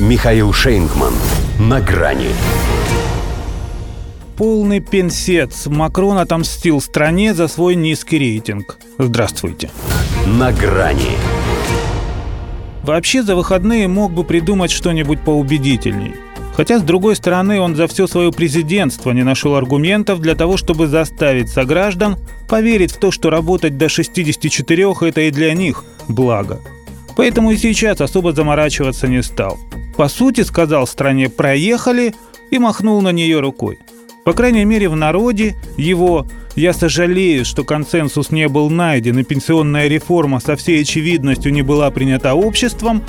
Михаил Шейнгман. На грани. Полный пенсец. Макрон отомстил стране за свой низкий рейтинг. Здравствуйте. На грани. Вообще за выходные мог бы придумать что-нибудь поубедительней. Хотя, с другой стороны, он за все свое президентство не нашел аргументов для того, чтобы заставить сограждан поверить в то, что работать до 64 – это и для них благо. Поэтому и сейчас особо заморачиваться не стал. По сути, сказал стране «проехали» и махнул на нее рукой. По крайней мере, в народе его «я сожалею, что консенсус не был найден и пенсионная реформа со всей очевидностью не была принята обществом»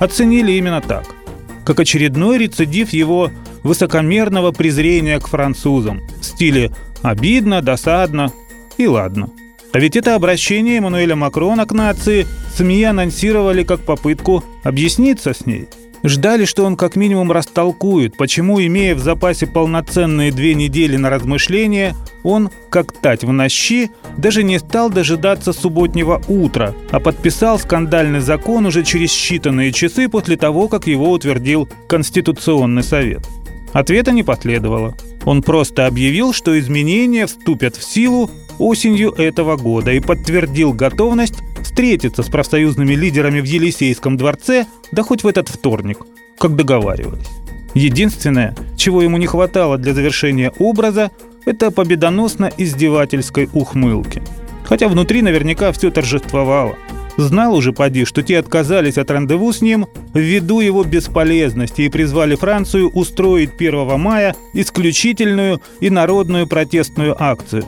оценили именно так – как очередной рецидив его высокомерного презрения к французам в стиле «обидно», «досадно» и «ладно». А ведь это обращение Эммануэля Макрона к нации СМИ анонсировали как попытку объясниться с ней – Ждали, что он как минимум растолкует, почему, имея в запасе полноценные две недели на размышления, он, как тать в нощи, даже не стал дожидаться субботнего утра, а подписал скандальный закон уже через считанные часы после того, как его утвердил Конституционный совет. Ответа не последовало. Он просто объявил, что изменения вступят в силу осенью этого года и подтвердил готовность встретиться с профсоюзными лидерами в Елисейском дворце, да хоть в этот вторник, как договаривались. Единственное, чего ему не хватало для завершения образа, это победоносно-издевательской ухмылки. Хотя внутри наверняка все торжествовало. Знал уже поди, что те отказались от рандеву с ним ввиду его бесполезности и призвали Францию устроить 1 мая исключительную и народную протестную акцию.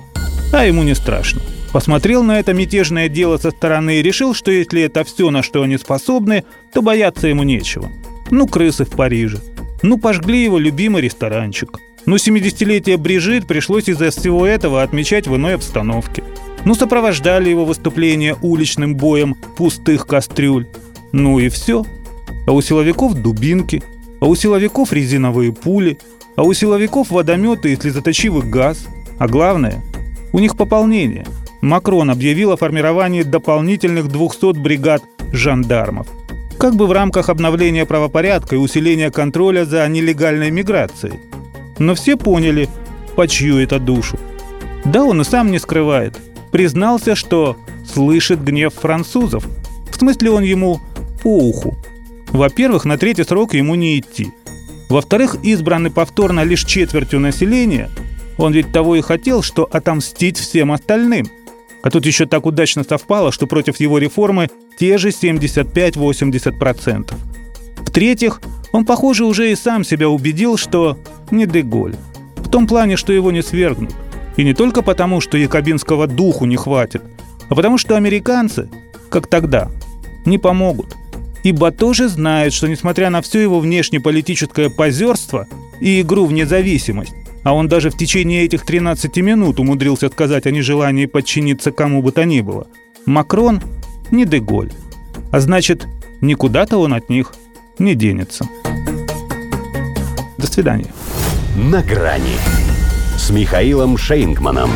А ему не страшно посмотрел на это мятежное дело со стороны и решил, что если это все, на что они способны, то бояться ему нечего. Ну, крысы в Париже. Ну, пожгли его любимый ресторанчик. Ну, 70-летие Брижит пришлось из-за всего этого отмечать в иной обстановке. Ну, сопровождали его выступление уличным боем пустых кастрюль. Ну и все. А у силовиков дубинки, а у силовиков резиновые пули, а у силовиков водометы и слезоточивый газ. А главное, у них пополнение – Макрон объявил о формировании дополнительных 200 бригад жандармов. Как бы в рамках обновления правопорядка и усиления контроля за нелегальной миграцией. Но все поняли, по чью это душу. Да, он и сам не скрывает. Признался, что слышит гнев французов. В смысле, он ему по уху. Во-первых, на третий срок ему не идти. Во-вторых, избраны повторно лишь четвертью населения. Он ведь того и хотел, что отомстить всем остальным – а тут еще так удачно совпало, что против его реформы те же 75-80%. В-третьих, он, похоже, уже и сам себя убедил, что не Деголь. В том плане, что его не свергнут. И не только потому, что якобинского духу не хватит, а потому что американцы, как тогда, не помогут. Ибо тоже знают, что несмотря на все его внешнеполитическое позерство и игру в независимость, а он даже в течение этих 13 минут умудрился сказать о нежелании подчиниться кому бы то ни было. Макрон не Деголь. А значит, никуда-то он от них не денется. До свидания. На грани с Михаилом Шейнгманом.